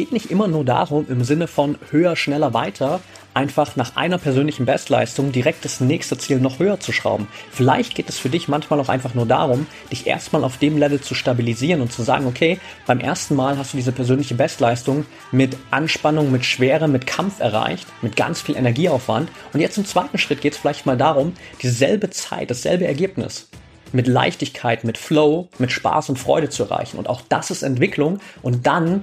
geht nicht immer nur darum, im Sinne von höher, schneller, weiter, einfach nach einer persönlichen Bestleistung direkt das nächste Ziel noch höher zu schrauben. Vielleicht geht es für dich manchmal auch einfach nur darum, dich erstmal auf dem Level zu stabilisieren und zu sagen, okay, beim ersten Mal hast du diese persönliche Bestleistung mit Anspannung, mit Schwere, mit Kampf erreicht, mit ganz viel Energieaufwand. Und jetzt im zweiten Schritt geht es vielleicht mal darum, dieselbe Zeit, dasselbe Ergebnis mit Leichtigkeit, mit Flow, mit Spaß und Freude zu erreichen. Und auch das ist Entwicklung und dann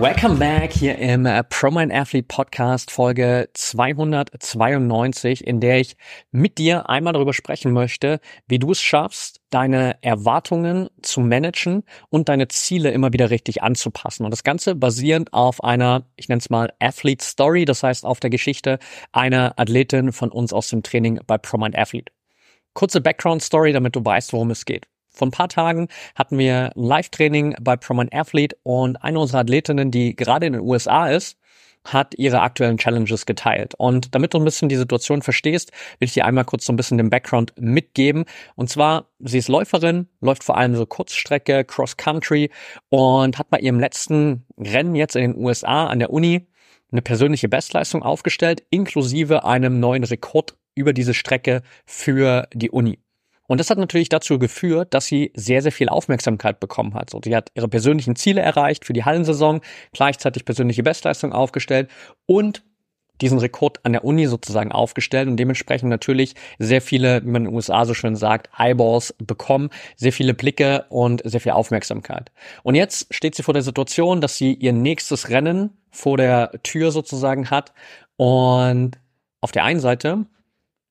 Welcome back hier im äh, ProMind Athlete Podcast Folge 292, in der ich mit dir einmal darüber sprechen möchte, wie du es schaffst, deine Erwartungen zu managen und deine Ziele immer wieder richtig anzupassen. Und das Ganze basierend auf einer, ich nenne es mal Athlete Story, das heißt auf der Geschichte einer Athletin von uns aus dem Training bei ProMind Athlete. Kurze Background Story, damit du weißt, worum es geht. Vor ein paar Tagen hatten wir ein Live-Training bei Proman Athlete und eine unserer Athletinnen, die gerade in den USA ist, hat ihre aktuellen Challenges geteilt. Und damit du ein bisschen die Situation verstehst, will ich dir einmal kurz so ein bisschen den Background mitgeben. Und zwar, sie ist Läuferin, läuft vor allem so Kurzstrecke, Cross-Country und hat bei ihrem letzten Rennen jetzt in den USA an der Uni eine persönliche Bestleistung aufgestellt, inklusive einem neuen Rekord über diese Strecke für die Uni. Und das hat natürlich dazu geführt, dass sie sehr, sehr viel Aufmerksamkeit bekommen hat. So, sie hat ihre persönlichen Ziele erreicht für die Hallensaison, gleichzeitig persönliche Bestleistung aufgestellt und diesen Rekord an der Uni sozusagen aufgestellt und dementsprechend natürlich sehr viele, wie man in den USA so schön sagt, Eyeballs bekommen, sehr viele Blicke und sehr viel Aufmerksamkeit. Und jetzt steht sie vor der Situation, dass sie ihr nächstes Rennen vor der Tür sozusagen hat und auf der einen Seite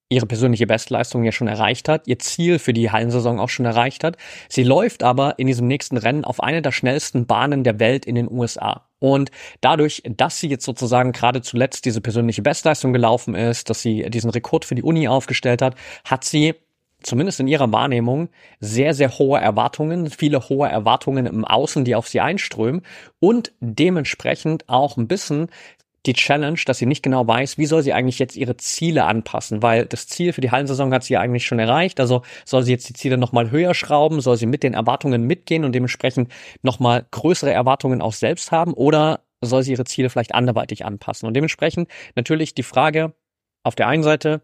ihre persönliche Bestleistung ja schon erreicht hat, ihr Ziel für die Hallensaison auch schon erreicht hat. Sie läuft aber in diesem nächsten Rennen auf eine der schnellsten Bahnen der Welt in den USA. Und dadurch, dass sie jetzt sozusagen gerade zuletzt diese persönliche Bestleistung gelaufen ist, dass sie diesen Rekord für die Uni aufgestellt hat, hat sie zumindest in ihrer Wahrnehmung sehr, sehr hohe Erwartungen, viele hohe Erwartungen im Außen, die auf sie einströmen und dementsprechend auch ein bisschen die Challenge, dass sie nicht genau weiß, wie soll sie eigentlich jetzt ihre Ziele anpassen, weil das Ziel für die Hallensaison hat sie ja eigentlich schon erreicht. Also soll sie jetzt die Ziele nochmal höher schrauben, soll sie mit den Erwartungen mitgehen und dementsprechend nochmal größere Erwartungen auch selbst haben oder soll sie ihre Ziele vielleicht anderweitig anpassen? Und dementsprechend natürlich die Frage auf der einen Seite,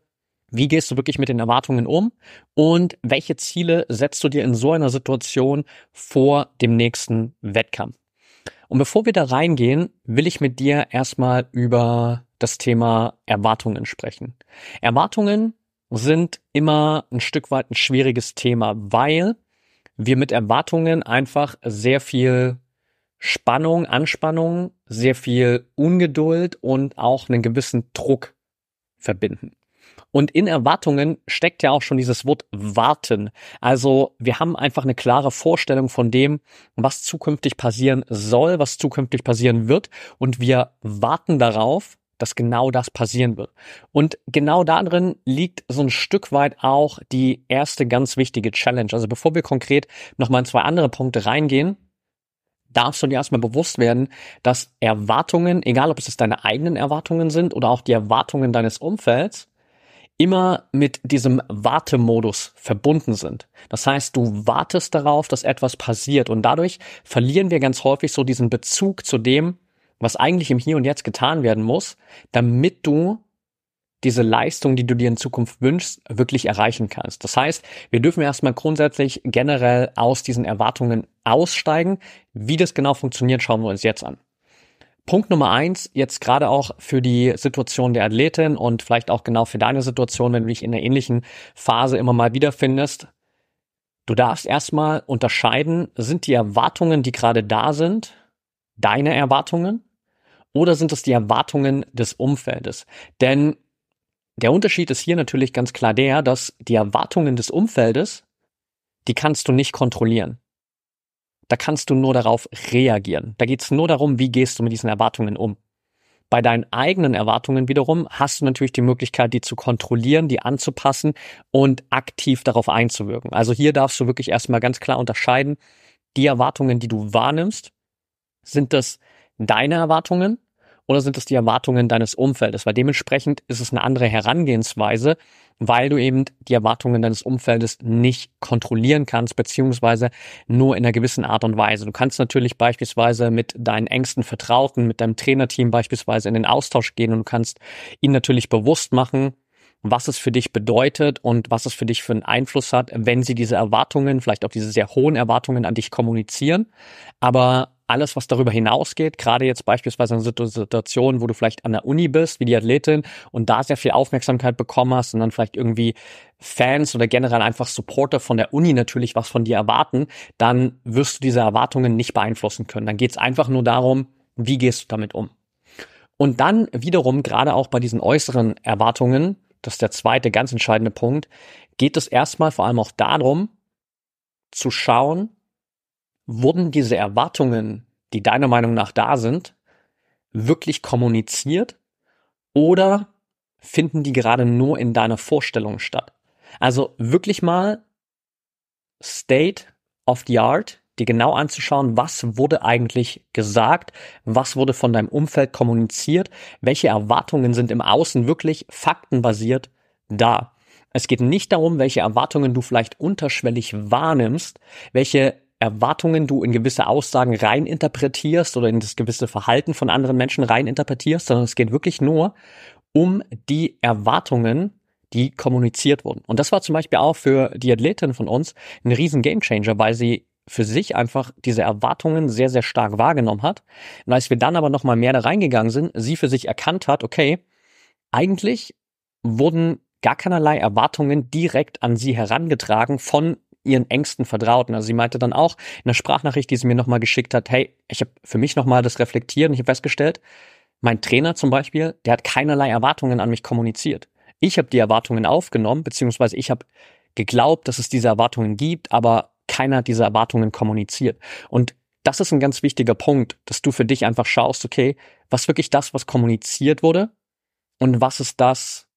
wie gehst du wirklich mit den Erwartungen um und welche Ziele setzt du dir in so einer Situation vor dem nächsten Wettkampf? Und bevor wir da reingehen, will ich mit dir erstmal über das Thema Erwartungen sprechen. Erwartungen sind immer ein Stück weit ein schwieriges Thema, weil wir mit Erwartungen einfach sehr viel Spannung, Anspannung, sehr viel Ungeduld und auch einen gewissen Druck verbinden. Und in Erwartungen steckt ja auch schon dieses Wort warten. Also wir haben einfach eine klare Vorstellung von dem, was zukünftig passieren soll, was zukünftig passieren wird. Und wir warten darauf, dass genau das passieren wird. Und genau darin liegt so ein Stück weit auch die erste ganz wichtige Challenge. Also bevor wir konkret nochmal in zwei andere Punkte reingehen, darfst du dir erstmal bewusst werden, dass Erwartungen, egal ob es deine eigenen Erwartungen sind oder auch die Erwartungen deines Umfelds, immer mit diesem Wartemodus verbunden sind. Das heißt, du wartest darauf, dass etwas passiert und dadurch verlieren wir ganz häufig so diesen Bezug zu dem, was eigentlich im Hier und Jetzt getan werden muss, damit du diese Leistung, die du dir in Zukunft wünschst, wirklich erreichen kannst. Das heißt, wir dürfen erstmal grundsätzlich generell aus diesen Erwartungen aussteigen. Wie das genau funktioniert, schauen wir uns jetzt an. Punkt Nummer eins, jetzt gerade auch für die Situation der Athletin und vielleicht auch genau für deine Situation, wenn du dich in einer ähnlichen Phase immer mal wiederfindest. Du darfst erstmal unterscheiden, sind die Erwartungen, die gerade da sind, deine Erwartungen oder sind es die Erwartungen des Umfeldes? Denn der Unterschied ist hier natürlich ganz klar der, dass die Erwartungen des Umfeldes, die kannst du nicht kontrollieren. Da kannst du nur darauf reagieren. Da geht es nur darum, wie gehst du mit diesen Erwartungen um. Bei deinen eigenen Erwartungen wiederum hast du natürlich die Möglichkeit, die zu kontrollieren, die anzupassen und aktiv darauf einzuwirken. Also hier darfst du wirklich erstmal ganz klar unterscheiden, die Erwartungen, die du wahrnimmst, sind das deine Erwartungen oder sind es die Erwartungen deines Umfeldes? Weil dementsprechend ist es eine andere Herangehensweise, weil du eben die Erwartungen deines Umfeldes nicht kontrollieren kannst, beziehungsweise nur in einer gewissen Art und Weise. Du kannst natürlich beispielsweise mit deinen engsten Vertrauten, mit deinem Trainerteam beispielsweise in den Austausch gehen und du kannst ihnen natürlich bewusst machen, was es für dich bedeutet und was es für dich für einen Einfluss hat, wenn sie diese Erwartungen, vielleicht auch diese sehr hohen Erwartungen an dich kommunizieren. Aber alles, was darüber hinausgeht, gerade jetzt beispielsweise in Situationen, wo du vielleicht an der Uni bist, wie die Athletin, und da sehr viel Aufmerksamkeit bekommen hast und dann vielleicht irgendwie Fans oder generell einfach Supporter von der Uni natürlich was von dir erwarten, dann wirst du diese Erwartungen nicht beeinflussen können. Dann geht es einfach nur darum, wie gehst du damit um. Und dann wiederum, gerade auch bei diesen äußeren Erwartungen, das ist der zweite ganz entscheidende Punkt, geht es erstmal vor allem auch darum, zu schauen, wurden diese Erwartungen, die deiner Meinung nach da sind, wirklich kommuniziert oder finden die gerade nur in deiner Vorstellung statt? Also wirklich mal State of the Art, dir genau anzuschauen, was wurde eigentlich gesagt, was wurde von deinem Umfeld kommuniziert, welche Erwartungen sind im Außen wirklich faktenbasiert da. Es geht nicht darum, welche Erwartungen du vielleicht unterschwellig wahrnimmst, welche Erwartungen du in gewisse Aussagen reininterpretierst oder in das gewisse Verhalten von anderen Menschen reininterpretierst, sondern es geht wirklich nur um die Erwartungen, die kommuniziert wurden. Und das war zum Beispiel auch für die Athletin von uns ein riesen Gamechanger, weil sie für sich einfach diese Erwartungen sehr, sehr stark wahrgenommen hat. Und als wir dann aber nochmal mehr da reingegangen sind, sie für sich erkannt hat, okay, eigentlich wurden gar keinerlei Erwartungen direkt an sie herangetragen von ihren engsten Vertrauten. Also sie meinte dann auch in der Sprachnachricht, die sie mir nochmal geschickt hat, hey, ich habe für mich nochmal das reflektiert und ich habe festgestellt, mein Trainer zum Beispiel, der hat keinerlei Erwartungen an mich kommuniziert. Ich habe die Erwartungen aufgenommen, beziehungsweise ich habe geglaubt, dass es diese Erwartungen gibt, aber keiner hat diese Erwartungen kommuniziert. Und das ist ein ganz wichtiger Punkt, dass du für dich einfach schaust, okay, was wirklich das, was kommuniziert wurde und was ist das,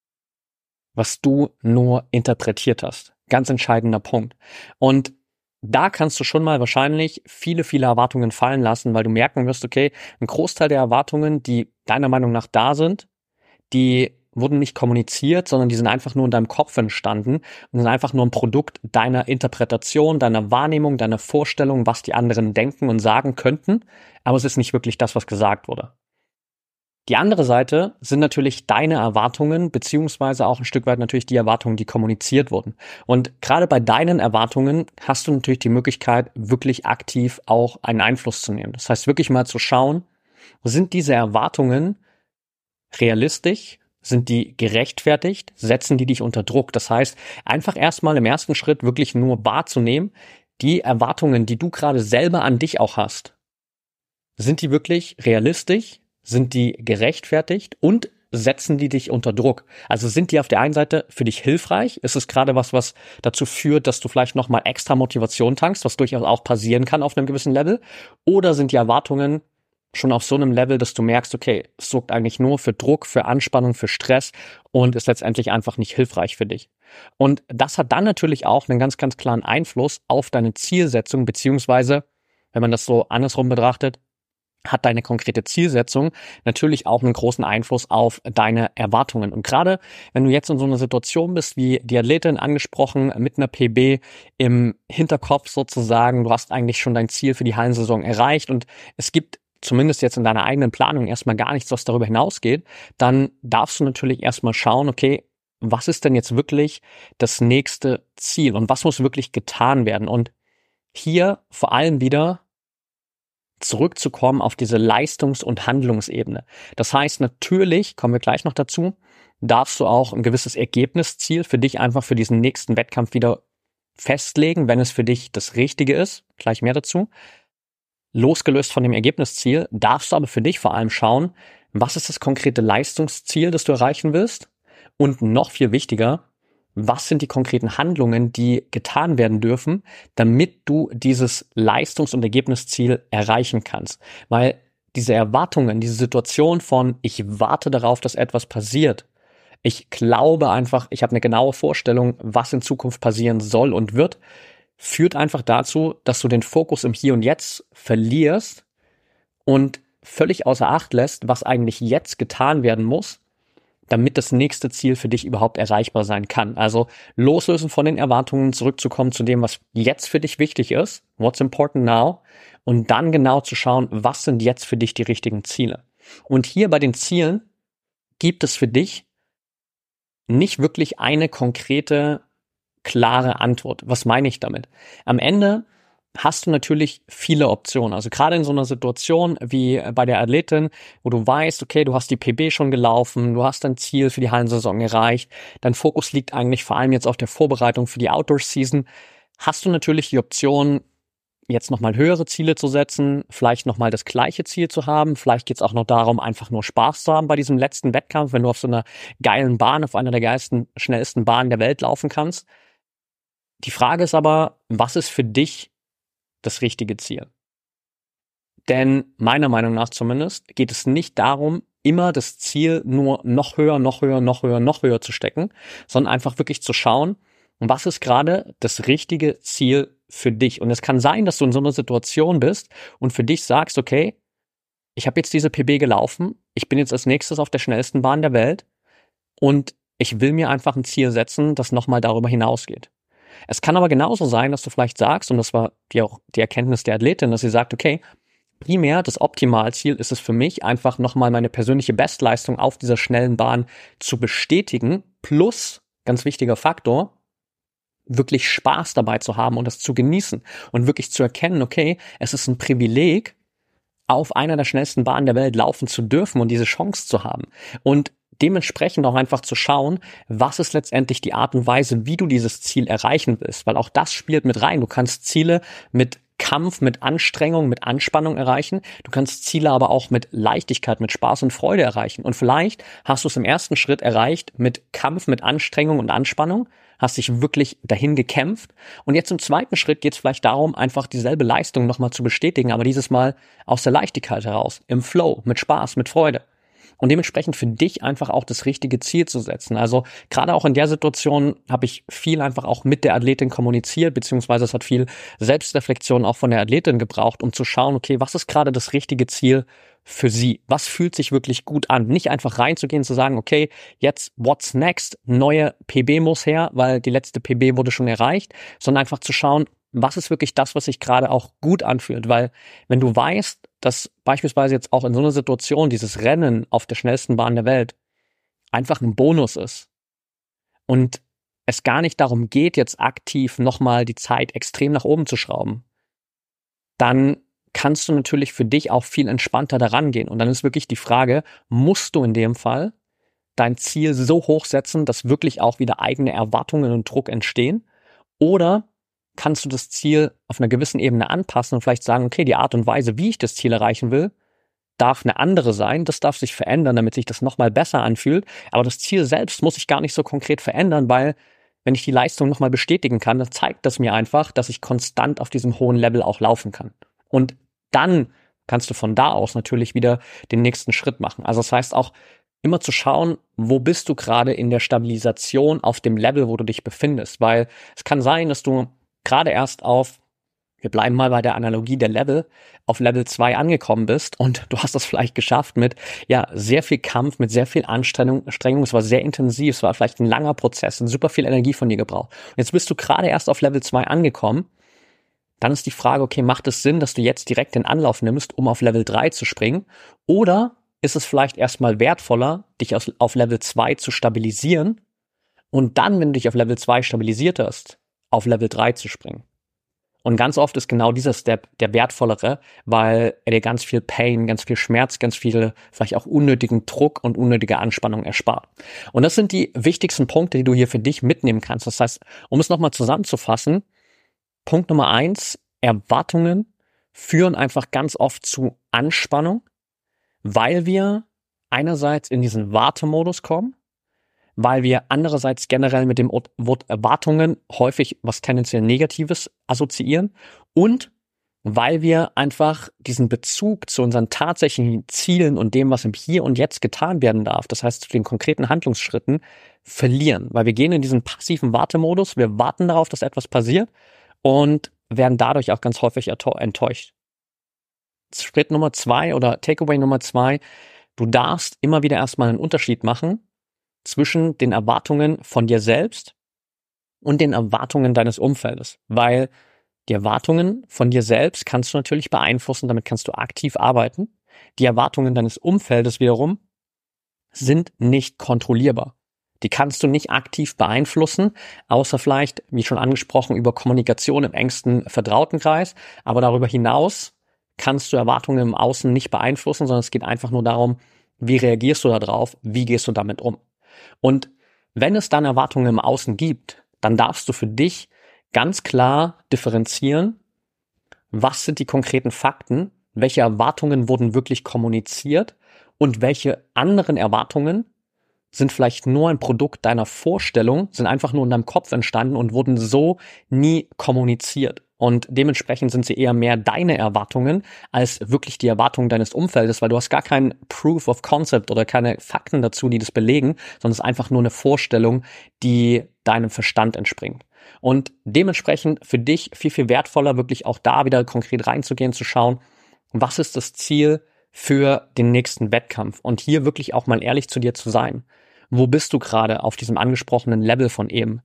was du nur interpretiert hast. Ganz entscheidender Punkt. Und da kannst du schon mal wahrscheinlich viele, viele Erwartungen fallen lassen, weil du merken wirst, okay, ein Großteil der Erwartungen, die deiner Meinung nach da sind, die wurden nicht kommuniziert, sondern die sind einfach nur in deinem Kopf entstanden und sind einfach nur ein Produkt deiner Interpretation, deiner Wahrnehmung, deiner Vorstellung, was die anderen denken und sagen könnten, aber es ist nicht wirklich das, was gesagt wurde. Die andere Seite sind natürlich deine Erwartungen, beziehungsweise auch ein Stück weit natürlich die Erwartungen, die kommuniziert wurden. Und gerade bei deinen Erwartungen hast du natürlich die Möglichkeit, wirklich aktiv auch einen Einfluss zu nehmen. Das heißt, wirklich mal zu schauen, sind diese Erwartungen realistisch? Sind die gerechtfertigt? Setzen die dich unter Druck? Das heißt, einfach erstmal im ersten Schritt wirklich nur wahrzunehmen, die Erwartungen, die du gerade selber an dich auch hast, sind die wirklich realistisch? Sind die gerechtfertigt und setzen die dich unter Druck? Also sind die auf der einen Seite für dich hilfreich? Ist es gerade was, was dazu führt, dass du vielleicht nochmal extra Motivation tankst, was durchaus auch passieren kann auf einem gewissen Level? Oder sind die Erwartungen schon auf so einem Level, dass du merkst, okay, es sorgt eigentlich nur für Druck, für Anspannung, für Stress und ist letztendlich einfach nicht hilfreich für dich. Und das hat dann natürlich auch einen ganz, ganz klaren Einfluss auf deine Zielsetzung, beziehungsweise, wenn man das so andersrum betrachtet, hat deine konkrete Zielsetzung natürlich auch einen großen Einfluss auf deine Erwartungen. Und gerade wenn du jetzt in so einer Situation bist, wie die Athletin angesprochen, mit einer PB im Hinterkopf sozusagen, du hast eigentlich schon dein Ziel für die Hallensaison erreicht und es gibt zumindest jetzt in deiner eigenen Planung erstmal gar nichts, was darüber hinausgeht, dann darfst du natürlich erstmal schauen, okay, was ist denn jetzt wirklich das nächste Ziel und was muss wirklich getan werden? Und hier vor allem wieder zurückzukommen auf diese Leistungs- und Handlungsebene. Das heißt, natürlich, kommen wir gleich noch dazu, darfst du auch ein gewisses Ergebnisziel für dich einfach für diesen nächsten Wettkampf wieder festlegen, wenn es für dich das Richtige ist. Gleich mehr dazu. Losgelöst von dem Ergebnisziel darfst du aber für dich vor allem schauen, was ist das konkrete Leistungsziel, das du erreichen willst? Und noch viel wichtiger, was sind die konkreten Handlungen, die getan werden dürfen, damit du dieses Leistungs- und Ergebnisziel erreichen kannst? Weil diese Erwartungen, diese Situation von ich warte darauf, dass etwas passiert. Ich glaube einfach, ich habe eine genaue Vorstellung, was in Zukunft passieren soll und wird, führt einfach dazu, dass du den Fokus im Hier und Jetzt verlierst und völlig außer Acht lässt, was eigentlich jetzt getan werden muss, damit das nächste Ziel für dich überhaupt erreichbar sein kann. Also loslösen von den Erwartungen, zurückzukommen zu dem, was jetzt für dich wichtig ist, what's important now, und dann genau zu schauen, was sind jetzt für dich die richtigen Ziele. Und hier bei den Zielen gibt es für dich nicht wirklich eine konkrete, klare Antwort. Was meine ich damit? Am Ende hast du natürlich viele Optionen. Also gerade in so einer Situation wie bei der Athletin, wo du weißt, okay, du hast die PB schon gelaufen, du hast dein Ziel für die Hallensaison erreicht, dein Fokus liegt eigentlich vor allem jetzt auf der Vorbereitung für die Outdoor-Season, hast du natürlich die Option, jetzt nochmal höhere Ziele zu setzen, vielleicht nochmal das gleiche Ziel zu haben. Vielleicht geht es auch noch darum, einfach nur Spaß zu haben bei diesem letzten Wettkampf, wenn du auf so einer geilen Bahn, auf einer der geilsten, schnellsten Bahnen der Welt laufen kannst. Die Frage ist aber, was ist für dich das richtige Ziel. Denn meiner Meinung nach zumindest geht es nicht darum, immer das Ziel nur noch höher, noch höher, noch höher, noch höher zu stecken, sondern einfach wirklich zu schauen, was ist gerade das richtige Ziel für dich. Und es kann sein, dass du in so einer Situation bist und für dich sagst, okay, ich habe jetzt diese PB gelaufen, ich bin jetzt als nächstes auf der schnellsten Bahn der Welt und ich will mir einfach ein Ziel setzen, das nochmal darüber hinausgeht. Es kann aber genauso sein, dass du vielleicht sagst, und das war die auch die Erkenntnis der Athletin, dass sie sagt, okay, primär das Optimalziel ist es für mich, einfach nochmal meine persönliche Bestleistung auf dieser schnellen Bahn zu bestätigen, plus, ganz wichtiger Faktor, wirklich Spaß dabei zu haben und das zu genießen und wirklich zu erkennen, okay, es ist ein Privileg, auf einer der schnellsten Bahnen der Welt laufen zu dürfen und diese Chance zu haben. Und dementsprechend auch einfach zu schauen, was ist letztendlich die Art und Weise, wie du dieses Ziel erreichen willst, weil auch das spielt mit rein. Du kannst Ziele mit Kampf, mit Anstrengung, mit Anspannung erreichen. Du kannst Ziele aber auch mit Leichtigkeit, mit Spaß und Freude erreichen. Und vielleicht hast du es im ersten Schritt erreicht mit Kampf, mit Anstrengung und Anspannung, hast dich wirklich dahin gekämpft. Und jetzt im zweiten Schritt geht es vielleicht darum, einfach dieselbe Leistung nochmal zu bestätigen, aber dieses Mal aus der Leichtigkeit heraus, im Flow, mit Spaß, mit Freude und dementsprechend für dich einfach auch das richtige Ziel zu setzen. Also gerade auch in der Situation habe ich viel einfach auch mit der Athletin kommuniziert, beziehungsweise es hat viel Selbstreflexion auch von der Athletin gebraucht, um zu schauen, okay, was ist gerade das richtige Ziel für sie? Was fühlt sich wirklich gut an? Nicht einfach reinzugehen, zu sagen, okay, jetzt what's next? Neue PB muss her, weil die letzte PB wurde schon erreicht, sondern einfach zu schauen, was ist wirklich das, was sich gerade auch gut anfühlt? Weil wenn du weißt, dass beispielsweise jetzt auch in so einer Situation dieses Rennen auf der schnellsten Bahn der Welt einfach ein Bonus ist und es gar nicht darum geht, jetzt aktiv nochmal die Zeit extrem nach oben zu schrauben, dann kannst du natürlich für dich auch viel entspannter daran gehen. Und dann ist wirklich die Frage, musst du in dem Fall dein Ziel so hoch setzen, dass wirklich auch wieder eigene Erwartungen und Druck entstehen? Oder kannst du das Ziel auf einer gewissen Ebene anpassen und vielleicht sagen, okay, die Art und Weise, wie ich das Ziel erreichen will, darf eine andere sein. Das darf sich verändern, damit sich das nochmal besser anfühlt. Aber das Ziel selbst muss sich gar nicht so konkret verändern, weil wenn ich die Leistung nochmal bestätigen kann, dann zeigt das mir einfach, dass ich konstant auf diesem hohen Level auch laufen kann. Und dann kannst du von da aus natürlich wieder den nächsten Schritt machen. Also das heißt auch immer zu schauen, wo bist du gerade in der Stabilisation auf dem Level, wo du dich befindest, weil es kann sein, dass du gerade erst auf, wir bleiben mal bei der Analogie der Level, auf Level 2 angekommen bist und du hast das vielleicht geschafft mit, ja, sehr viel Kampf, mit sehr viel Anstrengung, Anstrengung. es war sehr intensiv, es war vielleicht ein langer Prozess, super viel Energie von dir gebraucht. Und jetzt bist du gerade erst auf Level 2 angekommen, dann ist die Frage, okay, macht es Sinn, dass du jetzt direkt den Anlauf nimmst, um auf Level 3 zu springen? Oder ist es vielleicht erstmal wertvoller, dich auf Level 2 zu stabilisieren und dann, wenn du dich auf Level 2 stabilisiert hast, auf Level 3 zu springen. Und ganz oft ist genau dieser Step der wertvollere, weil er dir ganz viel Pain, ganz viel Schmerz, ganz viel vielleicht auch unnötigen Druck und unnötige Anspannung erspart. Und das sind die wichtigsten Punkte, die du hier für dich mitnehmen kannst. Das heißt, um es nochmal zusammenzufassen, Punkt Nummer eins, Erwartungen führen einfach ganz oft zu Anspannung, weil wir einerseits in diesen Wartemodus kommen, weil wir andererseits generell mit dem Wort Erwartungen häufig was tendenziell Negatives assoziieren und weil wir einfach diesen Bezug zu unseren tatsächlichen Zielen und dem, was im Hier und Jetzt getan werden darf, das heißt zu den konkreten Handlungsschritten, verlieren. Weil wir gehen in diesen passiven Wartemodus, wir warten darauf, dass etwas passiert und werden dadurch auch ganz häufig enttäuscht. Schritt Nummer zwei oder Takeaway Nummer zwei, du darfst immer wieder erstmal einen Unterschied machen zwischen den Erwartungen von dir selbst und den Erwartungen deines Umfeldes, weil die Erwartungen von dir selbst kannst du natürlich beeinflussen, damit kannst du aktiv arbeiten. Die Erwartungen deines Umfeldes wiederum sind nicht kontrollierbar. Die kannst du nicht aktiv beeinflussen, außer vielleicht, wie schon angesprochen, über Kommunikation im engsten Vertrautenkreis. Aber darüber hinaus kannst du Erwartungen im Außen nicht beeinflussen, sondern es geht einfach nur darum, wie reagierst du darauf, wie gehst du damit um. Und wenn es dann Erwartungen im Außen gibt, dann darfst du für dich ganz klar differenzieren, was sind die konkreten Fakten, welche Erwartungen wurden wirklich kommuniziert und welche anderen Erwartungen sind vielleicht nur ein Produkt deiner Vorstellung, sind einfach nur in deinem Kopf entstanden und wurden so nie kommuniziert. Und dementsprechend sind sie eher mehr deine Erwartungen als wirklich die Erwartungen deines Umfeldes, weil du hast gar kein Proof of Concept oder keine Fakten dazu, die das belegen, sondern es ist einfach nur eine Vorstellung, die deinem Verstand entspringt. Und dementsprechend für dich viel, viel wertvoller, wirklich auch da wieder konkret reinzugehen, zu schauen, was ist das Ziel für den nächsten Wettkampf? Und hier wirklich auch mal ehrlich zu dir zu sein. Wo bist du gerade auf diesem angesprochenen Level von eben?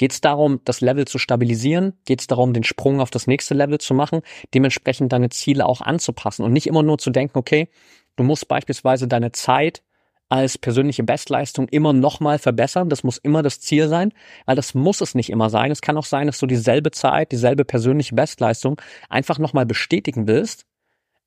Geht es darum, das Level zu stabilisieren? Geht es darum, den Sprung auf das nächste Level zu machen? Dementsprechend deine Ziele auch anzupassen und nicht immer nur zu denken, okay, du musst beispielsweise deine Zeit als persönliche Bestleistung immer nochmal verbessern. Das muss immer das Ziel sein, weil das muss es nicht immer sein. Es kann auch sein, dass du dieselbe Zeit, dieselbe persönliche Bestleistung einfach nochmal bestätigen willst,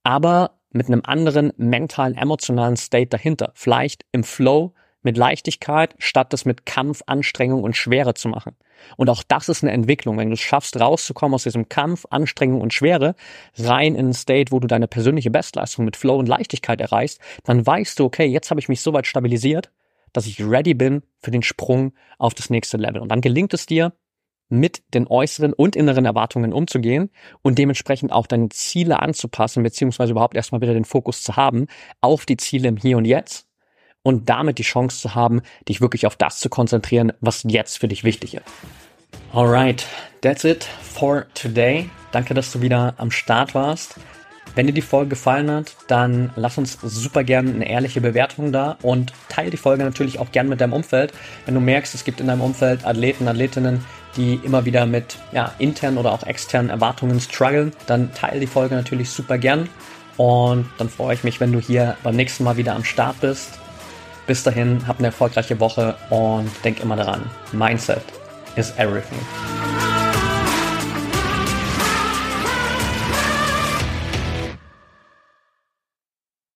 aber mit einem anderen mentalen, emotionalen State dahinter. Vielleicht im Flow, mit Leichtigkeit, statt das mit Kampf, Anstrengung und Schwere zu machen. Und auch das ist eine Entwicklung. Wenn du es schaffst, rauszukommen aus diesem Kampf, Anstrengung und Schwere, rein in ein State, wo du deine persönliche Bestleistung mit Flow und Leichtigkeit erreichst, dann weißt du, okay, jetzt habe ich mich so weit stabilisiert, dass ich ready bin für den Sprung auf das nächste Level. Und dann gelingt es dir, mit den äußeren und inneren Erwartungen umzugehen und dementsprechend auch deine Ziele anzupassen, beziehungsweise überhaupt erstmal wieder den Fokus zu haben auf die Ziele im Hier und Jetzt und damit die Chance zu haben, dich wirklich auf das zu konzentrieren, was jetzt für dich wichtig ist. Alright, that's it for today. Danke, dass du wieder am Start warst. Wenn dir die Folge gefallen hat, dann lass uns super gerne eine ehrliche Bewertung da und teile die Folge natürlich auch gerne mit deinem Umfeld. Wenn du merkst, es gibt in deinem Umfeld Athleten, Athletinnen, die immer wieder mit ja, internen oder auch externen Erwartungen strugglen, dann teile die Folge natürlich super gern. Und dann freue ich mich, wenn du hier beim nächsten Mal wieder am Start bist. Bis dahin, hab eine erfolgreiche Woche und denk immer daran, Mindset is everything.